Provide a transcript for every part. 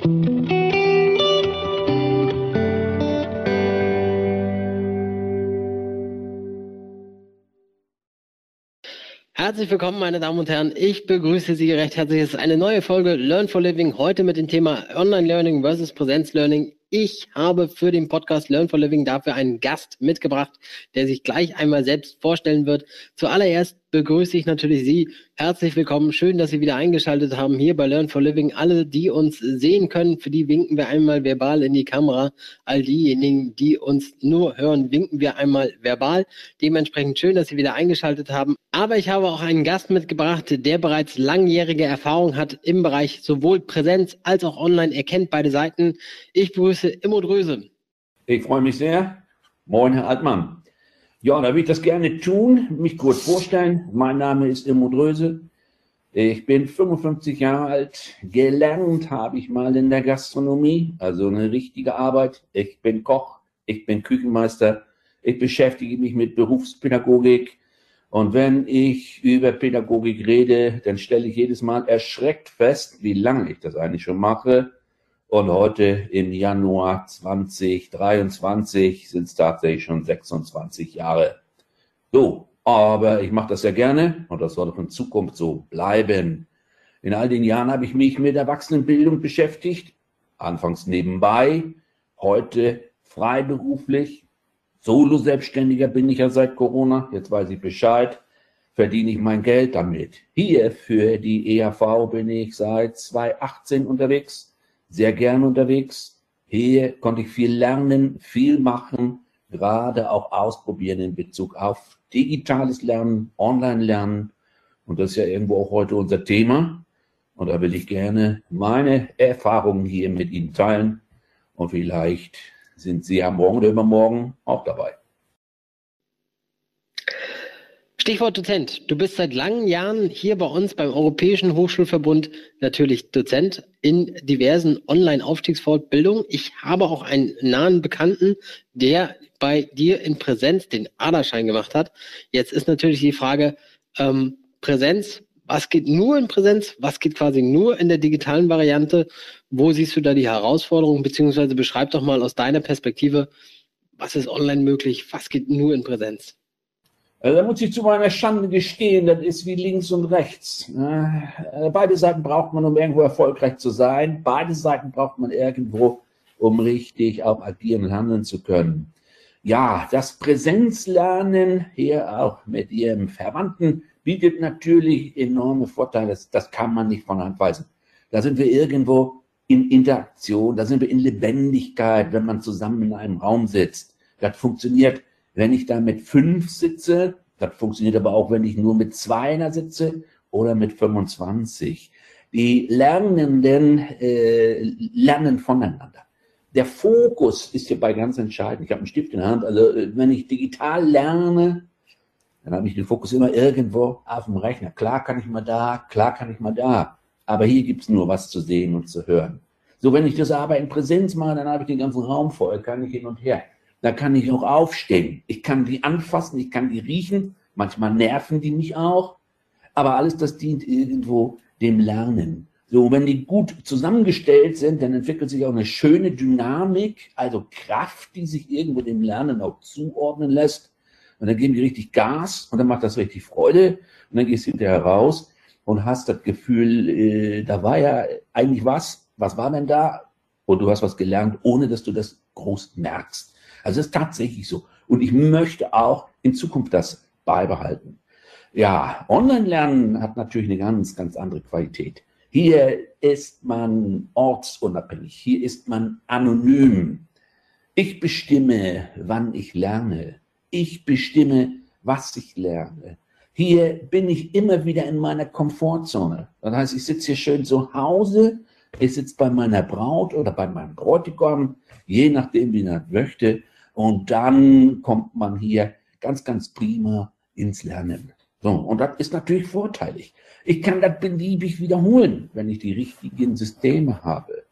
Herzlich willkommen, meine Damen und Herren. Ich begrüße Sie recht herzlich. Es ist eine neue Folge Learn for Living. Heute mit dem Thema Online Learning versus Präsenz Learning. Ich habe für den Podcast Learn for Living dafür einen Gast mitgebracht, der sich gleich einmal selbst vorstellen wird. Zuallererst begrüße ich natürlich Sie. Herzlich willkommen. Schön, dass Sie wieder eingeschaltet haben hier bei Learn for Living. Alle, die uns sehen können, für die winken wir einmal verbal in die Kamera. All diejenigen, die uns nur hören, winken wir einmal verbal. Dementsprechend schön, dass Sie wieder eingeschaltet haben. Aber ich habe auch einen Gast mitgebracht, der bereits langjährige Erfahrung hat im Bereich sowohl Präsenz als auch Online. Er kennt beide Seiten. Ich begrüße Immo Dröse. Ich freue mich sehr. Moin, Herr Altmann. Ja, da will ich das gerne tun, mich kurz vorstellen. Mein Name ist Immo Dröse. Ich bin 55 Jahre alt. Gelernt habe ich mal in der Gastronomie, also eine richtige Arbeit. Ich bin Koch, ich bin Küchenmeister. Ich beschäftige mich mit Berufspädagogik. Und wenn ich über Pädagogik rede, dann stelle ich jedes Mal erschreckt fest, wie lange ich das eigentlich schon mache. Und heute im Januar 2023 sind es tatsächlich schon 26 Jahre. So, aber ich mache das ja gerne und das soll auch in Zukunft so bleiben. In all den Jahren habe ich mich mit Erwachsenenbildung beschäftigt, anfangs nebenbei, heute freiberuflich. Solo-Selbstständiger bin ich ja seit Corona, jetzt weiß ich Bescheid, verdiene ich mein Geld damit. Hier für die EAV bin ich seit 2018 unterwegs sehr gern unterwegs. Hier konnte ich viel lernen, viel machen, gerade auch ausprobieren in Bezug auf digitales Lernen, Online-Lernen. Und das ist ja irgendwo auch heute unser Thema. Und da will ich gerne meine Erfahrungen hier mit Ihnen teilen. Und vielleicht sind Sie ja morgen oder übermorgen auch dabei. Stichwort Dozent. Du bist seit langen Jahren hier bei uns beim Europäischen Hochschulverbund natürlich Dozent in diversen Online-Aufstiegsfortbildungen. Ich habe auch einen nahen Bekannten, der bei dir in Präsenz den Aderschein gemacht hat. Jetzt ist natürlich die Frage, ähm, Präsenz, was geht nur in Präsenz, was geht quasi nur in der digitalen Variante? Wo siehst du da die Herausforderungen, beziehungsweise beschreib doch mal aus deiner Perspektive, was ist online möglich, was geht nur in Präsenz? Also da muss ich zu meiner Schande gestehen, das ist wie links und rechts. Äh, beide Seiten braucht man, um irgendwo erfolgreich zu sein. Beide Seiten braucht man irgendwo, um richtig auch agieren und handeln zu können. Ja, das Präsenzlernen hier auch mit Ihrem Verwandten bietet natürlich enorme Vorteile. Das, das kann man nicht von Hand weisen. Da sind wir irgendwo in Interaktion, da sind wir in Lebendigkeit, wenn man zusammen in einem Raum sitzt. Das funktioniert wenn ich da mit fünf sitze, das funktioniert aber auch, wenn ich nur mit zweiner sitze oder mit 25. Die Lernenden äh, lernen voneinander. Der Fokus ist hierbei ganz entscheidend. Ich habe einen Stift in der Hand. Also äh, wenn ich digital lerne, dann habe ich den Fokus immer irgendwo auf dem Rechner. Klar kann ich mal da, klar kann ich mal da. Aber hier gibt es nur was zu sehen und zu hören. So, wenn ich das aber in Präsenz mache, dann habe ich den ganzen Raum voll, kann ich hin und her. Da kann ich auch aufstehen. Ich kann die anfassen, ich kann die riechen. Manchmal nerven die mich auch. Aber alles das dient irgendwo dem Lernen. So, wenn die gut zusammengestellt sind, dann entwickelt sich auch eine schöne Dynamik, also Kraft, die sich irgendwo dem Lernen auch zuordnen lässt. Und dann geben die richtig Gas und dann macht das richtig Freude. Und dann gehst du hinterher raus und hast das Gefühl, äh, da war ja eigentlich was. Was war denn da? Und du hast was gelernt, ohne dass du das groß merkst. Also es ist tatsächlich so. Und ich möchte auch in Zukunft das beibehalten. Ja, Online-Lernen hat natürlich eine ganz, ganz andere Qualität. Hier ist man ortsunabhängig, hier ist man anonym. Ich bestimme, wann ich lerne. Ich bestimme, was ich lerne. Hier bin ich immer wieder in meiner Komfortzone. Das heißt, ich sitze hier schön zu Hause, ich sitze bei meiner Braut oder bei meinem Bräutigam, je nachdem, wie er möchte. Und dann kommt man hier ganz, ganz prima ins Lernen. So, und das ist natürlich vorteilig. Ich kann das beliebig wiederholen, wenn ich die richtigen Systeme habe.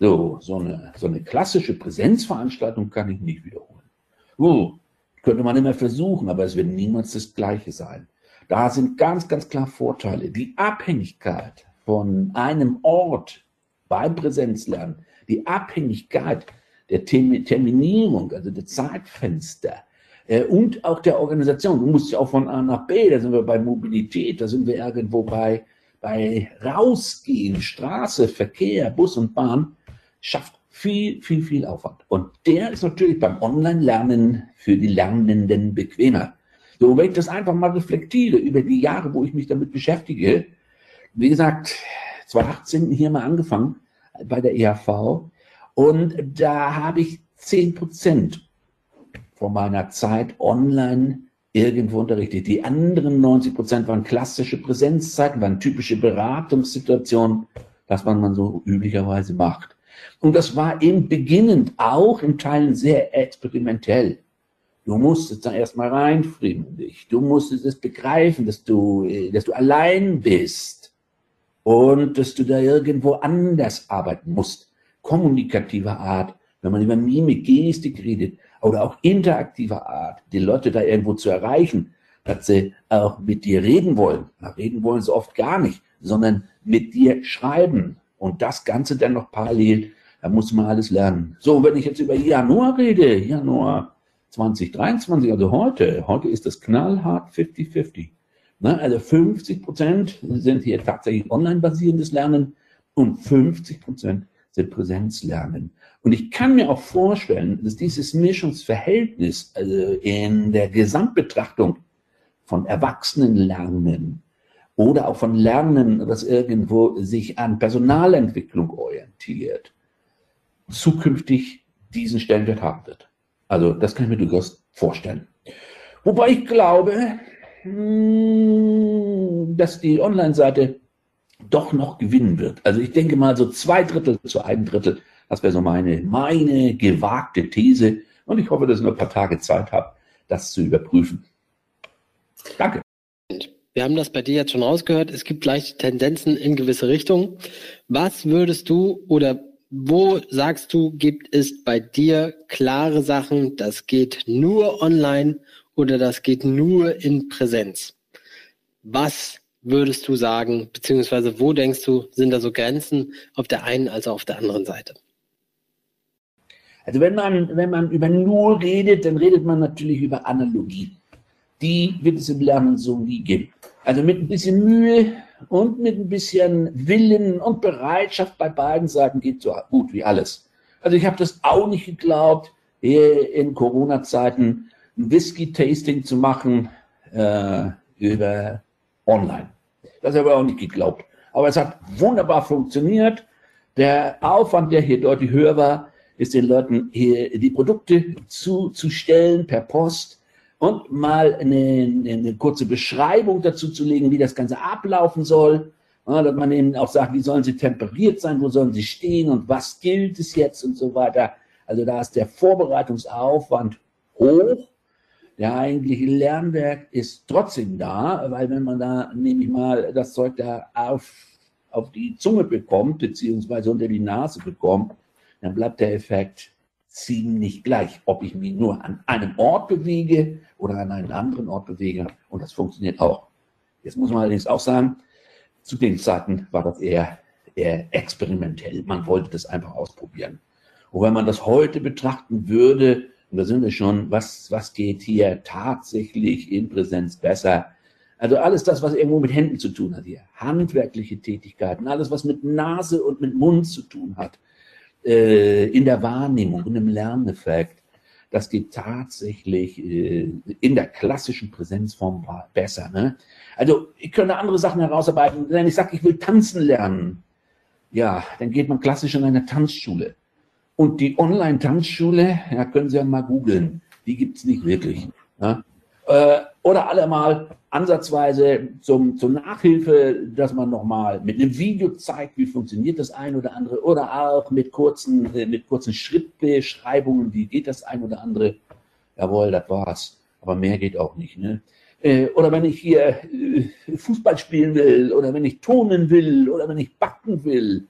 So, so eine, so eine klassische Präsenzveranstaltung kann ich nicht wiederholen. So, könnte man immer versuchen, aber es wird niemals das Gleiche sein. Da sind ganz, ganz klar Vorteile. Die Abhängigkeit von einem Ort beim Präsenzlernen die Abhängigkeit der Terminierung, also der Zeitfenster äh, und auch der Organisation. Du musst ja auch von A nach B, da sind wir bei Mobilität, da sind wir irgendwo bei, bei Rausgehen, Straße, Verkehr, Bus und Bahn, schafft viel, viel, viel Aufwand. Und der ist natürlich beim Online-Lernen für die Lernenden bequemer. So, wenn ich das einfach mal reflektiere über die Jahre, wo ich mich damit beschäftige, wie gesagt, 2018 hier mal angefangen bei der EHV und da habe ich 10 Prozent von meiner Zeit online irgendwo unterrichtet. Die anderen 90 Prozent waren klassische Präsenzzeiten, waren typische Beratungssituationen, das man so üblicherweise macht. Und das war eben beginnend auch in Teilen sehr experimentell. Du musstest da erstmal reinfrieren in dich. Du musstest es begreifen, dass du, dass du allein bist und dass du da irgendwo anders arbeiten musst. Kommunikativer Art, wenn man über Mimik, Gestik redet oder auch interaktiver Art, die Leute da irgendwo zu erreichen, dass sie auch mit dir reden wollen. Na, reden wollen sie oft gar nicht, sondern mit dir schreiben. Und das Ganze dann noch parallel da muss man alles lernen. So, wenn ich jetzt über Januar rede, Januar 2023, also heute, heute ist das knallhart 50-50. Ne? Also 50 Prozent sind hier tatsächlich online basierendes Lernen und 50 Prozent sind Präsenzlernen. Und ich kann mir auch vorstellen, dass dieses Mischungsverhältnis also in der Gesamtbetrachtung von Erwachsenenlernen oder auch von Lernen, das irgendwo sich an Personalentwicklung orientiert, zukünftig diesen Stellenwert haben wird. Also das kann ich mir durchaus vorstellen. Wobei ich glaube, dass die Online-Seite doch noch gewinnen wird. Also ich denke mal so zwei Drittel zu einem Drittel. Das wäre so meine, meine gewagte These. Und ich hoffe, dass ich noch ein paar Tage Zeit habe, das zu überprüfen. Danke. Wir haben das bei dir jetzt schon rausgehört. Es gibt leichte Tendenzen in gewisse Richtungen. Was würdest du oder wo sagst du, gibt es bei dir klare Sachen, das geht nur online oder das geht nur in Präsenz? Was würdest du sagen, beziehungsweise wo denkst du, sind da so Grenzen auf der einen als auch auf der anderen Seite? Also wenn man, wenn man über nur redet, dann redet man natürlich über Analogie. Die wird es im Lernen so nie geben. Also mit ein bisschen Mühe und mit ein bisschen Willen und Bereitschaft bei beiden Seiten geht so gut wie alles. Also ich habe das auch nicht geglaubt, hier in Corona-Zeiten ein Whisky-Tasting zu machen äh, über online. Das habe ich auch nicht geglaubt. Aber es hat wunderbar funktioniert. Der Aufwand, der hier deutlich höher war, ist den Leuten hier die Produkte zuzustellen per Post und mal eine, eine, kurze Beschreibung dazu zu legen, wie das Ganze ablaufen soll. Ja, dass man eben auch sagt, wie sollen sie temperiert sein, wo sollen sie stehen und was gilt es jetzt und so weiter. Also da ist der Vorbereitungsaufwand hoch. Der eigentliche Lernwerk ist trotzdem da, weil wenn man da nämlich mal das Zeug da auf, auf die Zunge bekommt, beziehungsweise unter die Nase bekommt, dann bleibt der Effekt ziemlich gleich, ob ich mich nur an einem Ort bewege oder an einen anderen Ort bewege. Und das funktioniert auch. Jetzt muss man allerdings auch sagen, zu den Zeiten war das eher, eher experimentell. Man wollte das einfach ausprobieren. Und wenn man das heute betrachten würde, und da sind wir schon, was, was geht hier tatsächlich in Präsenz besser? Also alles das, was irgendwo mit Händen zu tun hat hier, handwerkliche Tätigkeiten, alles, was mit Nase und mit Mund zu tun hat, äh, in der Wahrnehmung und im Lerneffekt, das geht tatsächlich äh, in der klassischen Präsenzform besser. Ne? Also ich könnte andere Sachen herausarbeiten. Wenn ich sage, ich will tanzen lernen, ja, dann geht man klassisch in eine Tanzschule. Und die Online-Tanzschule, ja, können Sie ja mal googeln, die gibt's nicht wirklich. Ja? Äh, oder alle mal ansatzweise zum, zur Nachhilfe, dass man nochmal mit einem Video zeigt, wie funktioniert das ein oder andere, oder auch mit kurzen, äh, mit kurzen Schrittbeschreibungen, wie geht das ein oder andere. Jawohl, das war's. Aber mehr geht auch nicht. Ne? Äh, oder wenn ich hier Fußball spielen will, oder wenn ich tonen will, oder wenn ich backen will,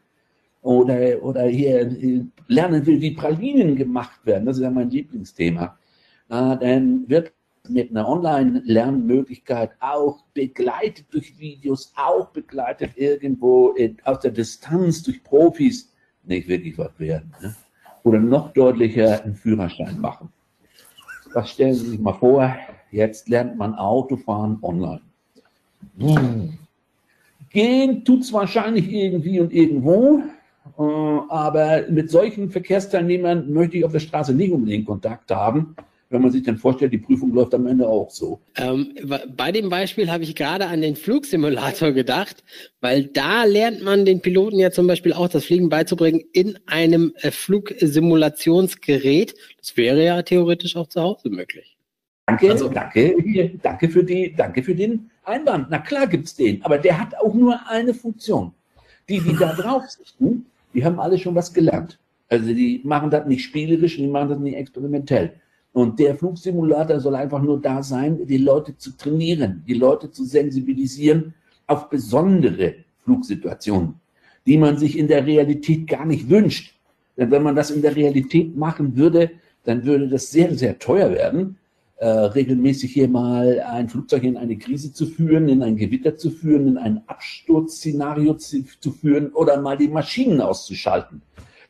oder, oder hier lernen will, wie Pralinen gemacht werden, das ist ja mein Lieblingsthema, dann wird mit einer Online-Lernmöglichkeit auch begleitet durch Videos, auch begleitet irgendwo aus der Distanz durch Profis, nicht wirklich was werden. Ne? Oder noch deutlicher einen Führerschein machen. Das stellen Sie sich mal vor, jetzt lernt man Autofahren online. Gehen tut es wahrscheinlich irgendwie und irgendwo, äh, aber mit solchen Verkehrsteilnehmern möchte ich auf der Straße nicht unbedingt Kontakt haben wenn man sich dann vorstellt, die Prüfung läuft am Ende auch so. Ähm, bei dem Beispiel habe ich gerade an den Flugsimulator gedacht, weil da lernt man den Piloten ja zum Beispiel auch das Fliegen beizubringen in einem äh, Flugsimulationsgerät. Das wäre ja theoretisch auch zu Hause möglich. Danke, also, danke, danke, für die, danke für den Einwand. Na klar gibt es den, aber der hat auch nur eine Funktion. Die, die da drauf sitzen, die haben alle schon was gelernt. Also die machen das nicht spielerisch, die machen das nicht experimentell. Und der Flugsimulator soll einfach nur da sein, die Leute zu trainieren, die Leute zu sensibilisieren auf besondere Flugsituationen, die man sich in der Realität gar nicht wünscht. Denn wenn man das in der Realität machen würde, dann würde das sehr, sehr teuer werden, äh, regelmäßig hier mal ein Flugzeug in eine Krise zu führen, in ein Gewitter zu führen, in ein Absturzszenario zu, zu führen oder mal die Maschinen auszuschalten.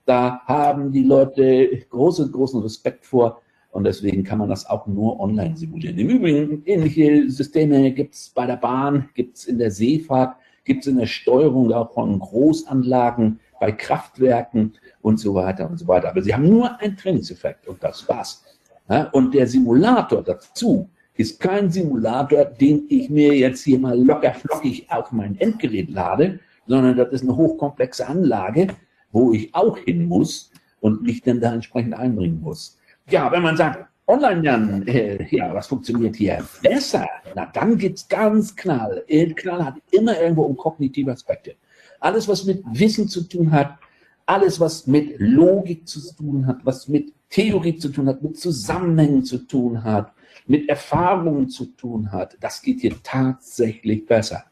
Da haben die Leute großen, großen Respekt vor und deswegen kann man das auch nur online simulieren. Im Übrigen, ähnliche Systeme gibt es bei der Bahn, gibt es in der Seefahrt, gibt es in der Steuerung auch von Großanlagen, bei Kraftwerken und so weiter und so weiter. Aber sie haben nur einen Trainingseffekt und das war's. Ja, und der Simulator dazu ist kein Simulator, den ich mir jetzt hier mal locker flockig auf mein Endgerät lade, sondern das ist eine hochkomplexe Anlage, wo ich auch hin muss und mich dann da entsprechend einbringen muss. Ja, wenn man sagt, online lernen, äh, ja, was funktioniert hier besser? Na, dann geht's ganz knall. Knall hat immer irgendwo um kognitive Aspekte. Alles, was mit Wissen zu tun hat, alles, was mit Logik zu tun hat, was mit Theorie zu tun hat, mit Zusammenhängen zu tun hat, mit Erfahrungen zu tun hat, das geht hier tatsächlich besser.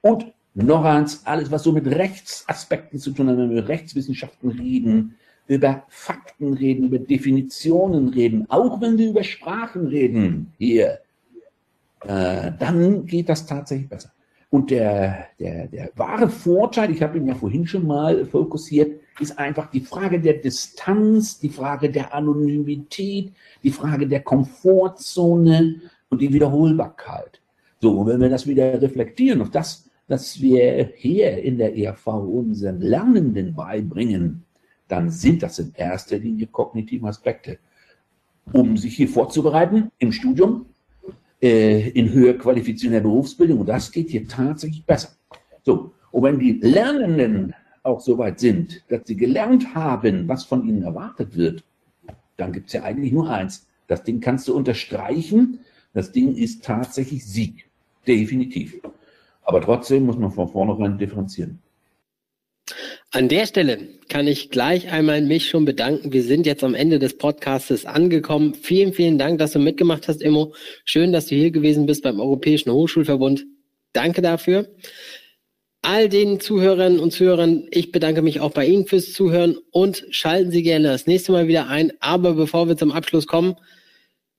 Und noch eins, alles, was so mit Rechtsaspekten zu tun hat, wenn wir Rechtswissenschaften reden, über Fakten reden, über Definitionen reden, auch wenn wir über Sprachen reden hier, äh, dann geht das tatsächlich besser. Und der, der, der wahre Vorteil, ich habe ihn ja vorhin schon mal fokussiert, ist einfach die Frage der Distanz, die Frage der Anonymität, die Frage der Komfortzone und die Wiederholbarkeit. So, und wenn wir das wieder reflektieren auf das, was wir hier in der ERV unseren Lernenden beibringen, dann sind das in erster Linie kognitive Aspekte. Um sich hier vorzubereiten im Studium, äh, in höher qualifizierender Berufsbildung, und das geht hier tatsächlich besser. So, und wenn die Lernenden auch so weit sind, dass sie gelernt haben, was von ihnen erwartet wird, dann gibt es ja eigentlich nur eins. Das Ding kannst du unterstreichen. Das Ding ist tatsächlich Sieg. Definitiv. Aber trotzdem muss man von vornherein differenzieren. An der Stelle kann ich gleich einmal mich schon bedanken. Wir sind jetzt am Ende des Podcastes angekommen. Vielen, vielen Dank, dass du mitgemacht hast, Immo. Schön, dass du hier gewesen bist beim Europäischen Hochschulverbund. Danke dafür. All den Zuhörern und Zuhörern, ich bedanke mich auch bei Ihnen fürs Zuhören und schalten Sie gerne das nächste Mal wieder ein. Aber bevor wir zum Abschluss kommen,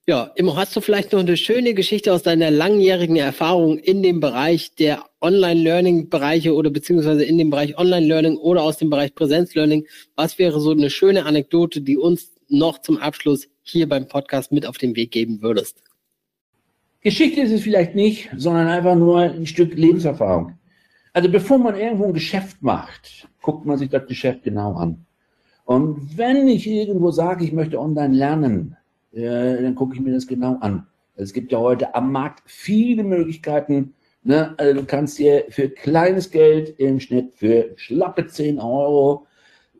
ja, Immo, hast du vielleicht noch eine schöne Geschichte aus deiner langjährigen Erfahrung in dem Bereich der Online-Learning-Bereiche oder beziehungsweise in dem Bereich Online-Learning oder aus dem Bereich Präsenz-Learning? Was wäre so eine schöne Anekdote, die uns noch zum Abschluss hier beim Podcast mit auf den Weg geben würdest? Geschichte ist es vielleicht nicht, sondern einfach nur ein Stück Lebenserfahrung. Also bevor man irgendwo ein Geschäft macht, guckt man sich das Geschäft genau an. Und wenn ich irgendwo sage, ich möchte online lernen, äh, dann gucke ich mir das genau an. Es gibt ja heute am Markt viele Möglichkeiten. Ne? Also du kannst dir für kleines Geld im Schnitt für schlappe 10 Euro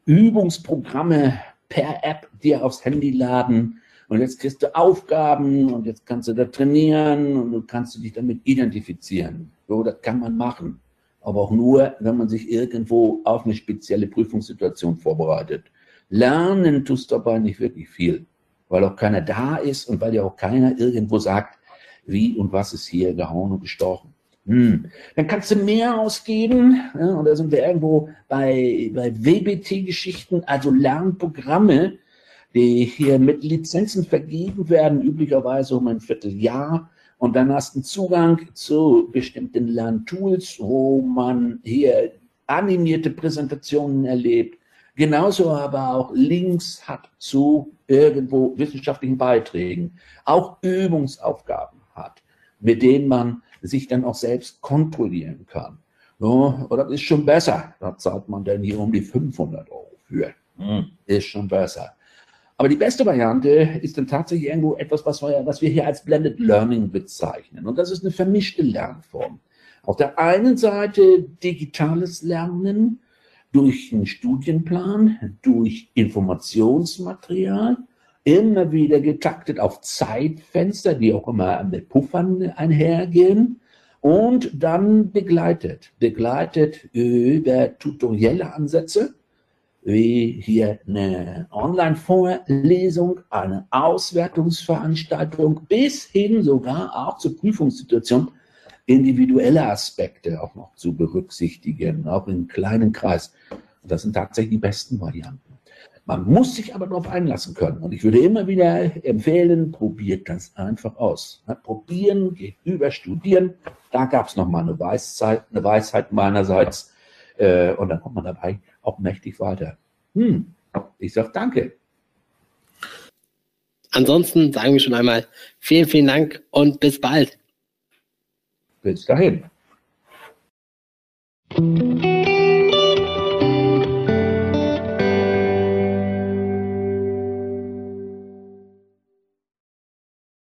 Übungsprogramme per App dir aufs Handy laden. Und jetzt kriegst du Aufgaben und jetzt kannst du da trainieren und du kannst dich damit identifizieren. So, das kann man machen. Aber auch nur, wenn man sich irgendwo auf eine spezielle Prüfungssituation vorbereitet. Lernen tust dabei nicht wirklich viel weil auch keiner da ist und weil ja auch keiner irgendwo sagt, wie und was ist hier gehauen und gestochen. Hm. Dann kannst du mehr ausgeben. Ja, und da sind wir irgendwo bei, bei WBT-Geschichten, also Lernprogramme, die hier mit Lizenzen vergeben werden, üblicherweise um ein Vierteljahr. Und dann hast du einen Zugang zu bestimmten Lerntools, wo man hier animierte Präsentationen erlebt, genauso aber auch Links hat zu irgendwo wissenschaftlichen Beiträgen, auch Übungsaufgaben hat, mit denen man sich dann auch selbst kontrollieren kann. No, oder ist schon besser. Da zahlt man dann hier um die 500 Euro für. Hm, ist schon besser. Aber die beste Variante ist dann tatsächlich irgendwo etwas, was wir, was wir hier als Blended Learning bezeichnen. Und das ist eine vermischte Lernform. Auf der einen Seite digitales Lernen durch einen Studienplan, durch Informationsmaterial, immer wieder getaktet auf Zeitfenster, die auch immer mit Puffern einhergehen und dann begleitet, begleitet über tutorielle Ansätze wie hier eine Online-Vorlesung, eine Auswertungsveranstaltung bis hin sogar auch zur Prüfungssituation individuelle Aspekte auch noch zu berücksichtigen, auch im kleinen Kreis. Und das sind tatsächlich die besten Varianten. Man muss sich aber darauf einlassen können. Und ich würde immer wieder empfehlen, probiert das einfach aus. Probieren geht über Studieren. Da gab es nochmal eine Weisheit, eine Weisheit meinerseits. Äh, und dann kommt man dabei auch mächtig weiter. Hm, ich sage danke. Ansonsten sagen wir schon einmal vielen, vielen Dank und bis bald. Bis dahin.